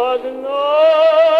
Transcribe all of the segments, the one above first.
God knows.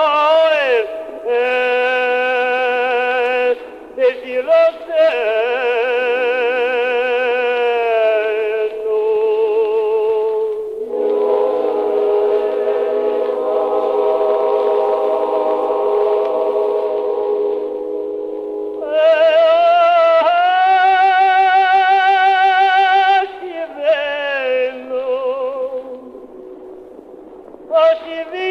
Hoş be.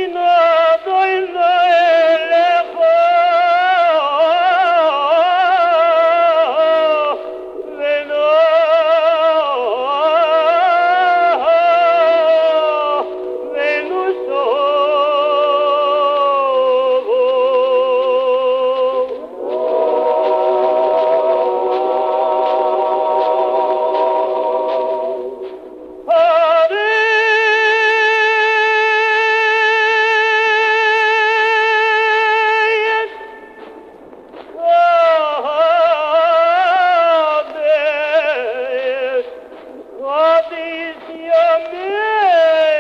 What is your meaning?